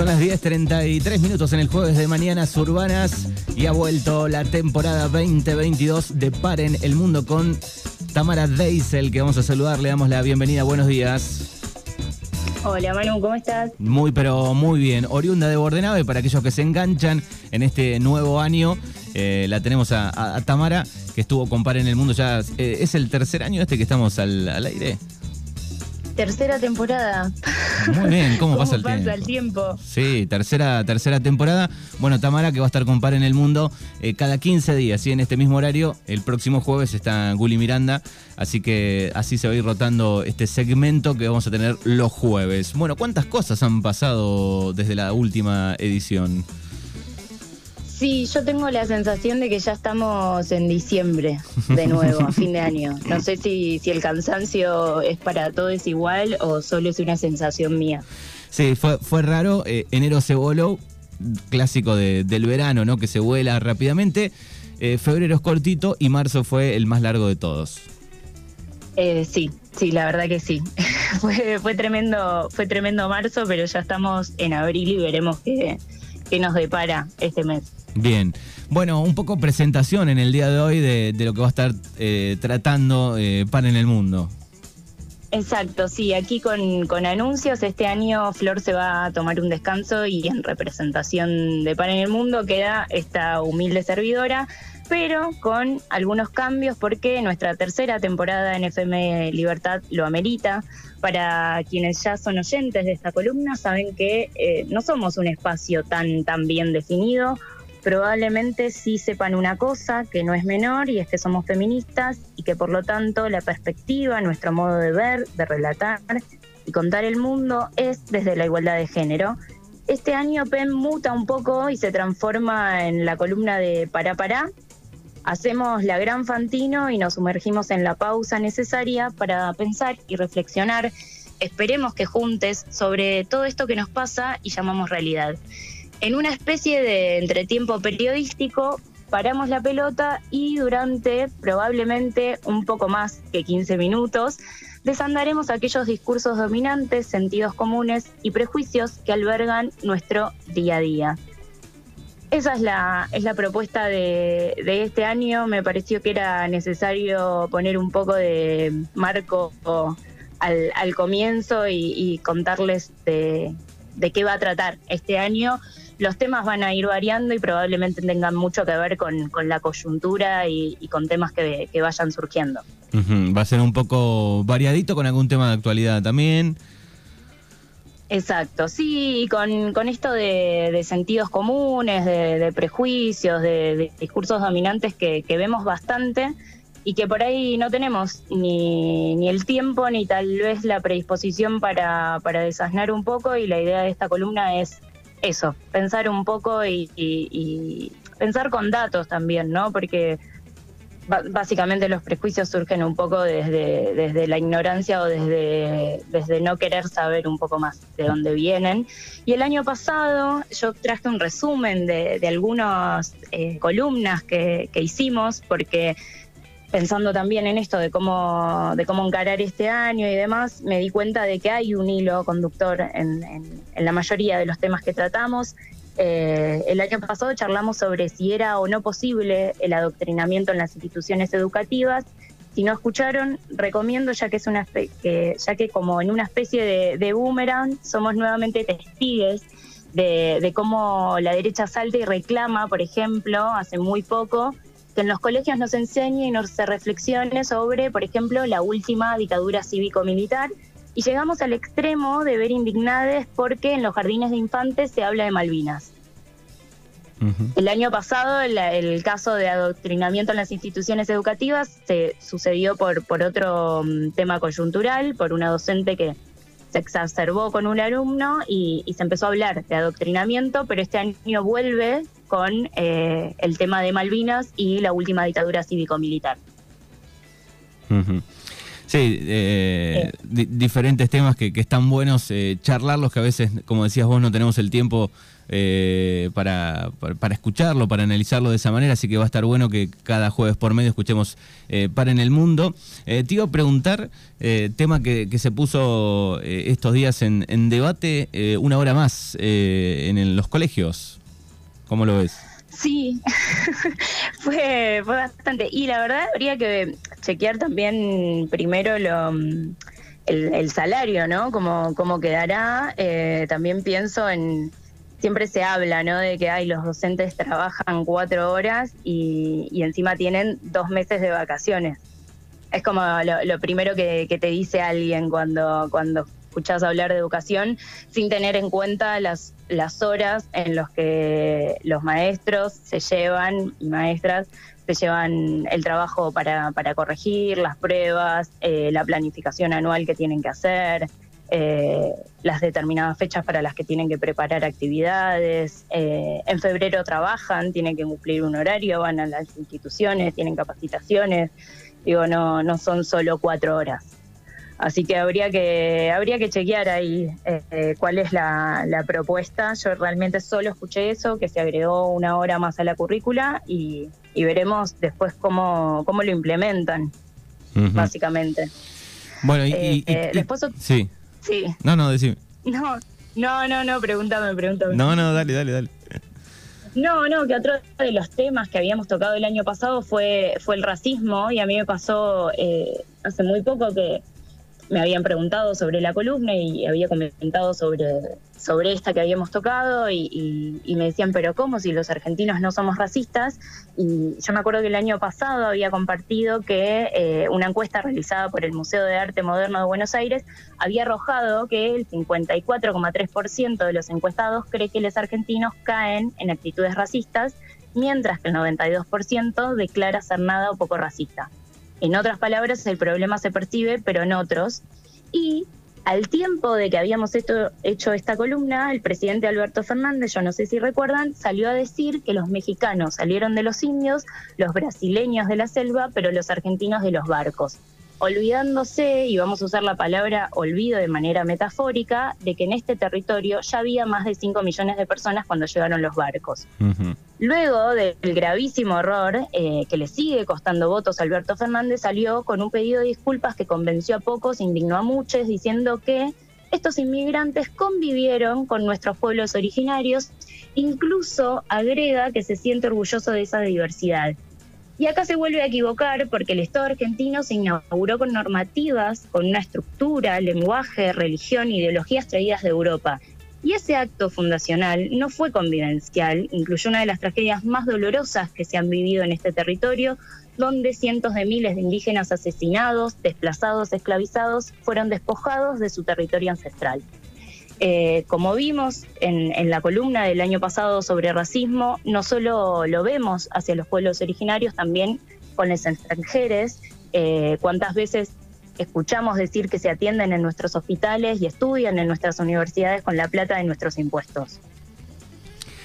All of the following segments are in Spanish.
Son las 10.33 minutos en el jueves de Mañanas Urbanas y ha vuelto la temporada 2022 de Paren el Mundo con Tamara Deisel, que vamos a saludar. Le damos la bienvenida. Buenos días. Hola Manu, ¿cómo estás? Muy, pero muy bien. Oriunda de Bordenave, para aquellos que se enganchan en este nuevo año, eh, la tenemos a, Tamara, que estuvo con Paren el Mundo ya. Eh, ¿Es el tercer año este que estamos al, al aire? Tercera temporada. Muy bien, ¿cómo, pasa, el, pasa el tiempo? Sí, tercera, tercera temporada. Bueno, Tamara, que va a estar con Par en el Mundo eh, cada 15 días, ¿sí? en este mismo horario. El próximo jueves está Gully Miranda, así que así se va a ir rotando este segmento que vamos a tener los jueves. Bueno, ¿cuántas cosas han pasado desde la última edición? Sí, yo tengo la sensación de que ya estamos en diciembre de nuevo, a fin de año. No sé si, si el cansancio es para todos igual o solo es una sensación mía. Sí, fue, fue raro. Eh, enero se voló, clásico del verano, ¿no? Que se vuela rápidamente. Eh, febrero es cortito y marzo fue el más largo de todos. Eh, sí, sí, la verdad que sí. fue, fue tremendo, fue tremendo marzo, pero ya estamos en abril y veremos qué, qué nos depara este mes. Bien. Bueno, un poco presentación en el día de hoy de, lo que va a estar eh, tratando eh, Pan en el Mundo. Exacto, sí, aquí con, anuncios, este año Flor se va a tomar un descanso y en representación de Pan en el Mundo queda esta humilde servidora, pero con algunos cambios porque nuestra tercera temporada en FM Libertad lo amerita. Para quienes ya son oyentes de esta columna, saben que eh, no somos un espacio tan, tan bien definido probablemente sí sepan una cosa que no es menor y es que somos feministas y que por lo tanto la perspectiva, nuestro modo de ver, de relatar y contar el mundo es desde la igualdad de género. Este año PEN muta un poco y se transforma en la columna de Para Para. Hacemos la gran Fantino y nos sumergimos en la pausa necesaria para pensar y reflexionar, esperemos que juntes, sobre todo esto que nos pasa y llamamos realidad. En una especie de entretiempo periodístico, paramos la pelota y durante probablemente un poco más que 15 minutos, desandaremos aquellos discursos dominantes, sentidos comunes y prejuicios que albergan nuestro día a día. Esa es la, es la propuesta de, este año. Me pareció que era necesario poner un poco de marco al, comienzo y, contarles de, de, qué va a tratar este año los temas van a ir variando y probablemente tengan mucho que ver con, la coyuntura y, con temas que, vayan surgiendo. Va a ser un poco variadito con algún tema de actualidad también. Exacto, sí, con, con esto de, sentidos comunes, de, prejuicios, de, discursos dominantes que, vemos bastante y que por ahí no tenemos ni, ni el tiempo ni tal vez la predisposición para, para desasnar un poco y la idea de esta columna es eso, pensar un poco y, pensar con datos también, ¿no? Porque básicamente los prejuicios surgen un poco desde, desde la ignorancia o desde, desde no querer saber un poco más de dónde vienen. Y el año pasado yo traje un resumen de, algunas eh, columnas que hicimos, porque pensando también en esto de cómo, de cómo encarar este año y demás, me di cuenta de que hay un hilo conductor en, la mayoría de los temas que tratamos. Eh, el año pasado charlamos sobre si era o no posible el adoctrinamiento en las instituciones educativas. Si no escucharon, recomiendo, ya que es una que, ya que como en una especie de, de boomerang somos nuevamente testigos de, de cómo la derecha salta y reclama, por ejemplo, hace muy poco que en los colegios nos enseñe y nos se reflexione sobre, por ejemplo, la última dictadura cívico-militar. Y llegamos al extremo de ver indignades porque en los jardines de infantes se habla de Malvinas. El año pasado el, caso de adoctrinamiento en las instituciones educativas se sucedió por, por otro mm, tema coyuntural, por una docente que se exacerbó con un alumno y, y, se empezó a hablar de adoctrinamiento, pero este año vuelve con eh, el tema de Malvinas y la última dictadura cívico-militar. Sí, eh, diferentes temas que, están buenos eh, charlarlos, que a veces, como decías vos, no tenemos el tiempo eh, para, para, escucharlo, para analizarlo de esa manera, así que va a estar bueno que cada jueves por medio escuchemos Para en el Mundo. te iba a preguntar, tema que, se puso estos días en, en debate, una hora más en los colegios. ¿Cómo lo ves? Sí, fue, fue bastante. Y la verdad habría que chequear también primero lo, el, salario, ¿no? Cómo, cómo quedará. Eh, también pienso en, siempre se habla, ¿no? De que hay los docentes trabajan cuatro horas y, y encima tienen dos meses de vacaciones. Es como lo, primero que, que, te dice alguien cuando, cuando escuchás hablar de educación sin tener en cuenta las, las horas en las que los maestros se llevan y maestras se llevan el trabajo para, para corregir, las pruebas, eh, la planificación anual que tienen que hacer, eh, las determinadas fechas para las que tienen que preparar actividades. Eh, en febrero trabajan, tienen que cumplir un horario, van a las instituciones, tienen capacitaciones. Digo, no, no son solo cuatro horas. Así que habría que habría que chequear ahí eh, cuál es la, propuesta. Yo realmente solo escuché eso, que se agregó una hora más a la currícula y, veremos después cómo, cómo lo implementan, básicamente. Bueno, y, y, eh, después... Sí. Sí. No, no, decime. No, no, no, no, pregúntame, pregúntame. No, no, dale, dale, dale. No, no, que otro de los temas que habíamos tocado el año pasado fue, fue el racismo y a mí me pasó eh, hace muy poco que me habían preguntado sobre la columna y había comentado sobre, sobre esta que habíamos tocado y, me decían, pero ¿cómo si los argentinos no somos racistas? Y yo me acuerdo que el año pasado había compartido que eh, una encuesta realizada por el Museo de Arte Moderno de Buenos Aires había arrojado que el 54,3% de los encuestados cree que los argentinos caen en actitudes racistas, mientras que el 92% declara ser nada o poco racista. En otras palabras, el problema se percibe, pero en otros. Y al tiempo de que habíamos hecho esta columna, el presidente Alberto Fernández, yo no sé si recuerdan, salió a decir que los mexicanos salieron de los indios, los brasileños de la selva, pero los argentinos de los barcos olvidándose, y vamos a usar la palabra olvido de manera metafórica, de que en este territorio ya había más de 5 millones de personas cuando llegaron los barcos. Luego del gravísimo error eh, que le sigue costando votos a Alberto Fernández, salió con un pedido de disculpas que convenció a pocos, indignó a muchos, diciendo que estos inmigrantes convivieron con nuestros pueblos originarios, incluso agrega que se siente orgulloso de esa diversidad. Y acá se vuelve a equivocar porque el Estado argentino se inauguró con normativas, con una estructura, lenguaje, religión, ideologías traídas de Europa. Y ese acto fundacional no fue convivencial, incluyó una de las tragedias más dolorosas que se han vivido en este territorio, donde cientos de miles de indígenas asesinados, desplazados, esclavizados, fueron despojados de su territorio ancestral. Eh, como vimos en, la columna del año pasado sobre racismo, no solo lo vemos hacia los pueblos originarios, también con los extranjeros. Eh, ¿Cuántas veces escuchamos decir que se atienden en nuestros hospitales y estudian en nuestras universidades con la plata de nuestros impuestos?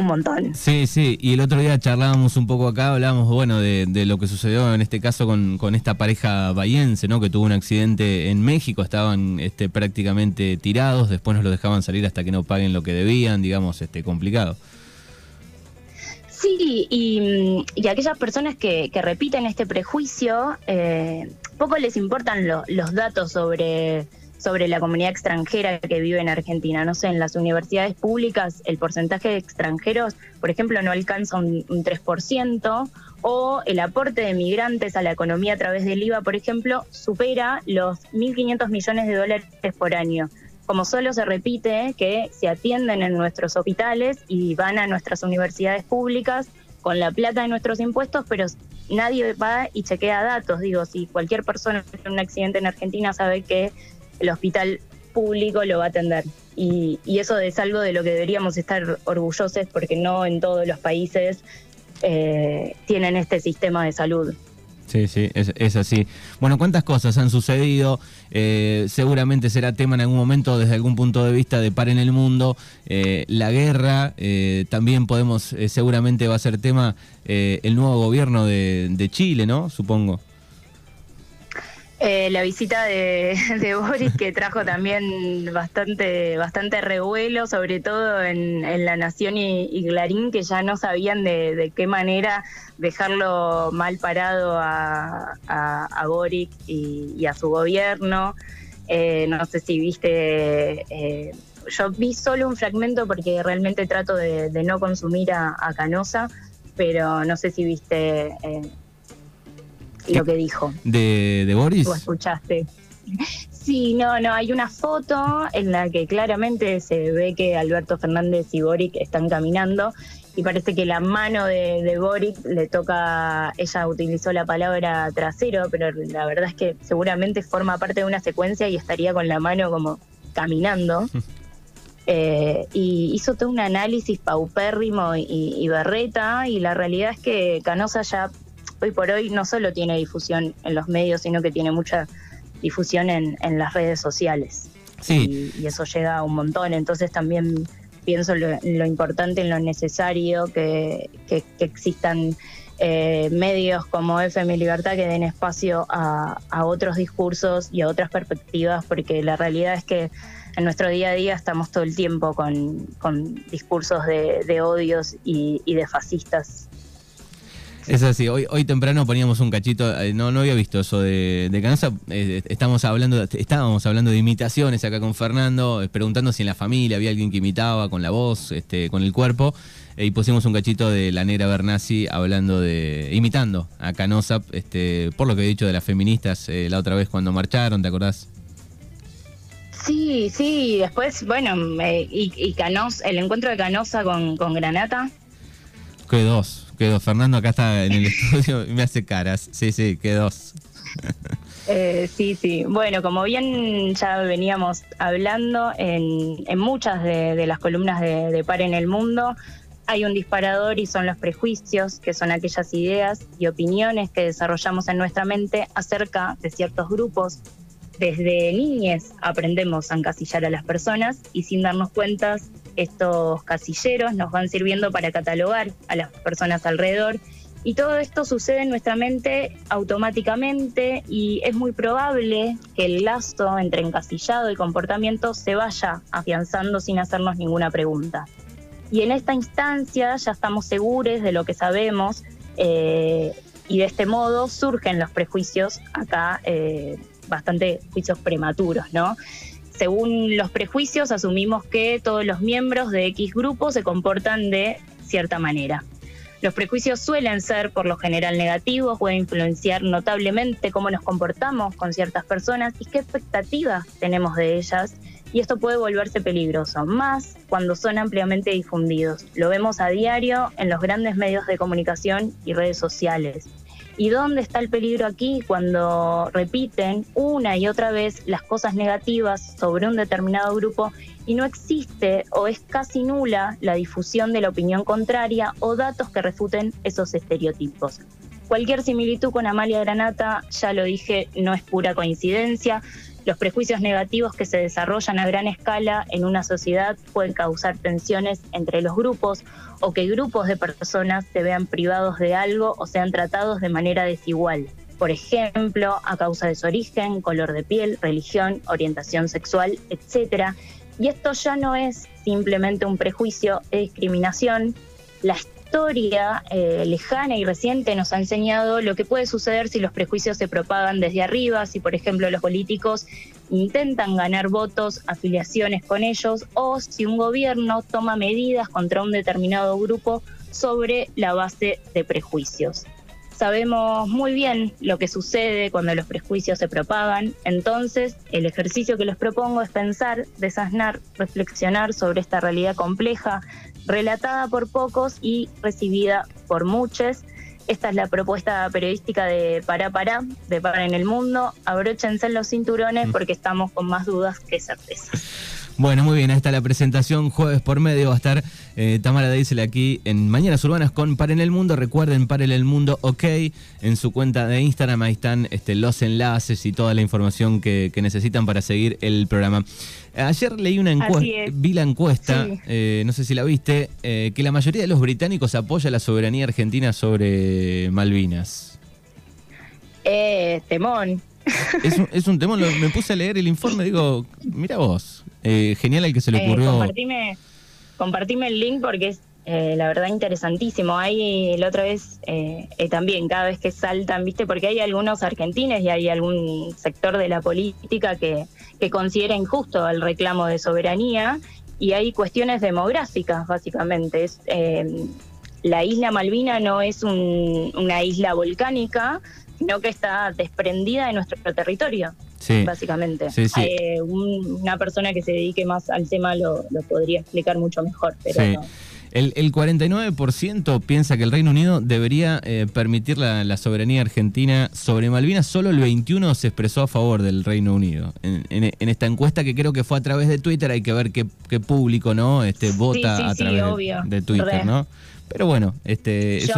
Un montón. Sí, sí, y el otro día charlábamos un poco acá, hablábamos, bueno, de, lo que sucedió en este caso con, esta pareja bahiense, ¿no? Que tuvo un accidente en México, estaban este, prácticamente tirados, después nos lo dejaban salir hasta que no paguen lo que debían, digamos, este, complicado. Sí, y, aquellas personas que, repiten este prejuicio, eh, poco les importan los datos sobre sobre la comunidad extranjera que vive en Argentina. No sé, en las universidades públicas el porcentaje de extranjeros, por ejemplo, no alcanza un, 3%, o el aporte de migrantes a la economía a través del IVA, por ejemplo, supera los 1.500 millones de dólares por año. Como solo se repite que se atienden en nuestros hospitales y van a nuestras universidades públicas con la plata de nuestros impuestos, pero nadie va y chequea datos. Digo, si cualquier persona tiene un accidente en Argentina sabe que el hospital público lo va a atender. Y, eso es algo de lo que deberíamos estar orgullosos porque no en todos los países eh, tienen este sistema de salud. Sí, sí, es, así. Bueno, ¿cuántas cosas han sucedido? Eh, seguramente será tema en algún momento desde algún punto de vista de par en el mundo. Eh, la guerra, también podemos, seguramente va a ser tema el nuevo gobierno de Chile, ¿no? Supongo. Eh, la visita de, Boris que trajo también bastante bastante revuelo, sobre todo en, La Nación y, Clarín, que ya no sabían de, qué manera dejarlo mal parado a, a, Boric y, a su gobierno. Eh, no sé si viste, eh, yo vi solo un fragmento porque realmente trato de, no consumir a, Canosa, pero no sé si viste lo que dijo. ¿De, de Boris? ¿Tú escuchaste? Sí, no, no, hay una foto en la que claramente se ve que Alberto Fernández y Boric están caminando y parece que la mano de, de Boric le toca, ella utilizó la palabra trasero, pero la verdad es que seguramente forma parte de una secuencia y estaría con la mano como caminando. Eh, y hizo todo un análisis paupérrimo y, y berreta y la realidad es que Canosa ya hoy por hoy no solo tiene difusión en los medios, sino que tiene mucha difusión en, las redes sociales. Sí. Y, eso llega a un montón. Entonces también pienso lo, lo importante, en lo necesario que, existan eh, medios como FM Libertad que den espacio a, otros discursos y a otras perspectivas, porque la realidad es que en nuestro día a día estamos todo el tiempo con, discursos de, odios y, y de fascistas es así, hoy, hoy temprano poníamos un cachito, eh, no, no había visto eso de, de Canosa, eh, estamos hablando, estábamos hablando de imitaciones acá con Fernando, eh, preguntando si en la familia había alguien que imitaba con la voz, este, con el cuerpo, y pusimos un cachito de la negra Bernasi hablando de, imitando a Canosa, este, por lo que he dicho de las feministas la otra vez cuando marcharon, ¿te acordás? Sí, sí, después, bueno, y, y el encuentro de Canosa con Granata. Que dos. Fernando acá está en el estudio y me hace caras. Sí, sí, quedó. Eh, sí, sí. Bueno, como bien ya veníamos hablando en, muchas de, las columnas de, Par en el Mundo, hay un disparador y son los prejuicios, que son aquellas ideas y opiniones que desarrollamos en nuestra mente acerca de ciertos grupos. Desde niñez aprendemos a encasillar a las personas y sin darnos cuenta estos casilleros nos van sirviendo para catalogar a las personas alrededor y todo esto sucede en nuestra mente automáticamente y es muy probable que el lazo entre encasillado y comportamiento se vaya afianzando sin hacernos ninguna pregunta. Y en esta instancia ya estamos seguros de lo que sabemos eh, y de este modo surgen los prejuicios acá, eh, bastante juicios prematuros, ¿no? Según los prejuicios, asumimos que todos los miembros de X grupo se comportan de cierta manera. Los prejuicios suelen ser por lo general negativos, pueden influenciar notablemente cómo nos comportamos con ciertas personas y qué expectativas tenemos de ellas. Y esto puede volverse peligroso, más cuando son ampliamente difundidos. Lo vemos a diario en los grandes medios de comunicación y redes sociales. ¿Y dónde está el peligro aquí? Cuando repiten una y otra vez las cosas negativas sobre un determinado grupo y no existe o es casi nula la difusión de la opinión contraria o datos que refuten esos estereotipos. Cualquier similitud con Amalia Granata, ya lo dije, no es pura coincidencia. Los prejuicios negativos que se desarrollan a gran escala en una sociedad pueden causar tensiones entre los grupos o que grupos de personas se vean privados de algo o sean tratados de manera desigual. Por ejemplo, a causa de su origen, color de piel, religión, orientación sexual, etc. Y esto ya no es simplemente un prejuicio de discriminación. La historia eh, lejana y reciente nos ha enseñado lo que puede suceder si los prejuicios se propagan desde arriba, si por ejemplo los políticos intentan ganar votos, afiliaciones con ellos, o si un gobierno toma medidas contra un determinado grupo sobre la base de prejuicios. Sabemos muy bien lo que sucede cuando los prejuicios se propagan, entonces el ejercicio que les propongo es pensar, desasnar, reflexionar sobre esta realidad compleja relatada por pocos y recibida por muchos. Esta es la propuesta periodística de Para Para, de Para en el Mundo. Abróchense en los cinturones mm. porque estamos con más dudas que certezas. Bueno, muy bien, ahí está la presentación. Jueves por medio va a estar eh, Tamara Deisel aquí en Mañanas Urbanas con Para en el Mundo. Recuerden, Para en el Mundo, ok. En su cuenta de Instagram ahí están este, los enlaces y toda la información que, necesitan para seguir el programa. Ayer leí una encuesta, vi la encuesta, eh, no sé si la viste, eh, que la mayoría de los británicos apoya la soberanía argentina sobre Malvinas. Eh, temón. Es un, es un tema, me puse a leer el informe, digo, mira vos, eh, genial el que se le ocurrió. Eh, compartime, compartime el link porque es eh, la verdad interesantísimo. Hay la otra vez eh, eh, también, cada vez que saltan, ¿viste? Porque hay algunos argentines y hay algún sector de la política que, que considera injusto el reclamo de soberanía y hay cuestiones demográficas, básicamente. Es, la isla Malvina no es una isla volcánica, sino que está desprendida de nuestro territorio. Básicamente. una persona que se dedique más al tema lo, podría explicar mucho mejor, pero no. El, 49% piensa que el Reino Unido debería eh, permitir la, soberanía argentina sobre Malvinas. Solo el 21% se expresó a favor del Reino Unido. En, esta encuesta que creo que fue a través de Twitter, hay que ver qué, público no este, vota a través de, Twitter, ¿no? Pero bueno, este yo,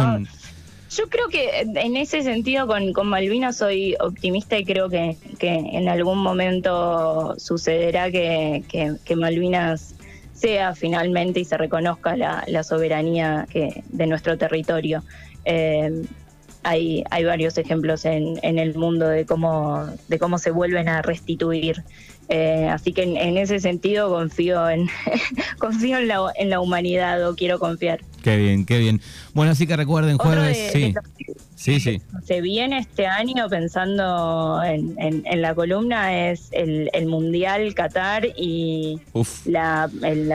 Yo creo que en ese sentido con, con Malvinas soy optimista y creo que, en algún momento sucederá que, que Malvinas sea finalmente y se reconozca la, soberanía de nuestro territorio. Eh, hay, hay varios ejemplos en, en, el mundo de cómo, de cómo se vuelven a restituir. Eh, así que en, ese sentido confío en confío en la, en la humanidad o quiero confiar. Qué bien, qué bien. Bueno, así que recuerden jueves, sí. Sí, sí. Se viene este año pensando en, la columna es el, Mundial Qatar y la,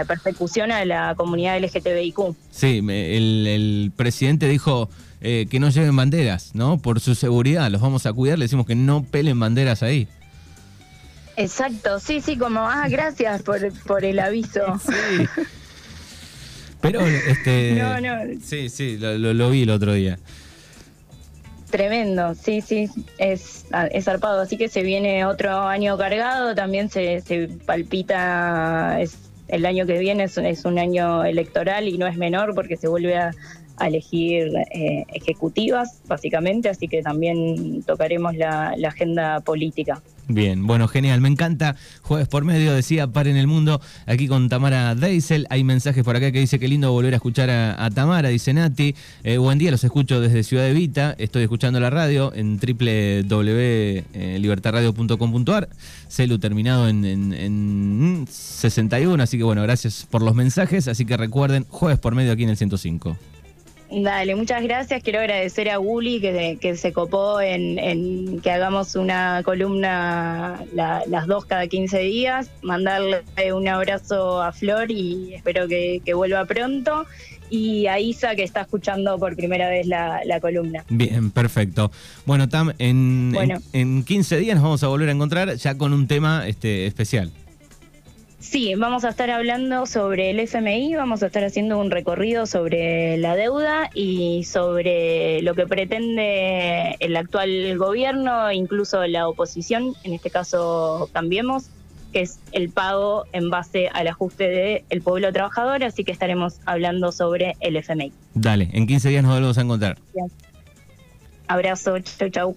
persecución a la comunidad LGTBIQ. Sí, el, presidente dijo eh, que no lleven banderas, ¿no? Por su seguridad, los vamos a cuidar, le decimos que no pelen banderas ahí. Exacto, sí, sí, como, ah, gracias por, por el aviso. Sí. Pero, este... No, no. Sí, sí, lo vi el otro día. Tremendo, sí, sí, es, es zarpado. Así que se viene otro año cargado, también se, se palpita, es, el año que viene es, es, un año electoral y no es menor porque se vuelve a, a elegir eh, ejecutivas, básicamente, así que también tocaremos la, agenda política. Bien, bueno, genial, me encanta. Jueves por medio, decía Par en el Mundo, aquí con Tamara Deisel. Hay mensajes por acá que dice que lindo volver a escuchar a, Tamara, dice Nati. Eh, buen día, los escucho desde Ciudad de Vita. Estoy escuchando la radio en www.libertarradio.com.ar. Celu terminado en, en 61, así que bueno, gracias por los mensajes. Así que recuerden, jueves por medio aquí en el 105. Dale, muchas gracias. Quiero agradecer a Guli que, que se copó en, que hagamos una columna las dos cada 15 días. Mandarle un abrazo a Flor y espero que, vuelva pronto. Y a Isa que está escuchando por primera vez la, columna. Bien, perfecto. Bueno, Tam, en, en, en 15 días nos vamos a volver a encontrar ya con un tema este, especial. Sí, vamos a estar hablando sobre el FMI, vamos a estar haciendo un recorrido sobre la deuda y sobre lo que pretende el actual gobierno, incluso la oposición, en este caso Cambiemos, que es el pago en base al ajuste del pueblo trabajador, así que estaremos hablando sobre el FMI. Dale, en 15 días nos volvemos a encontrar. Abrazo, chau chau.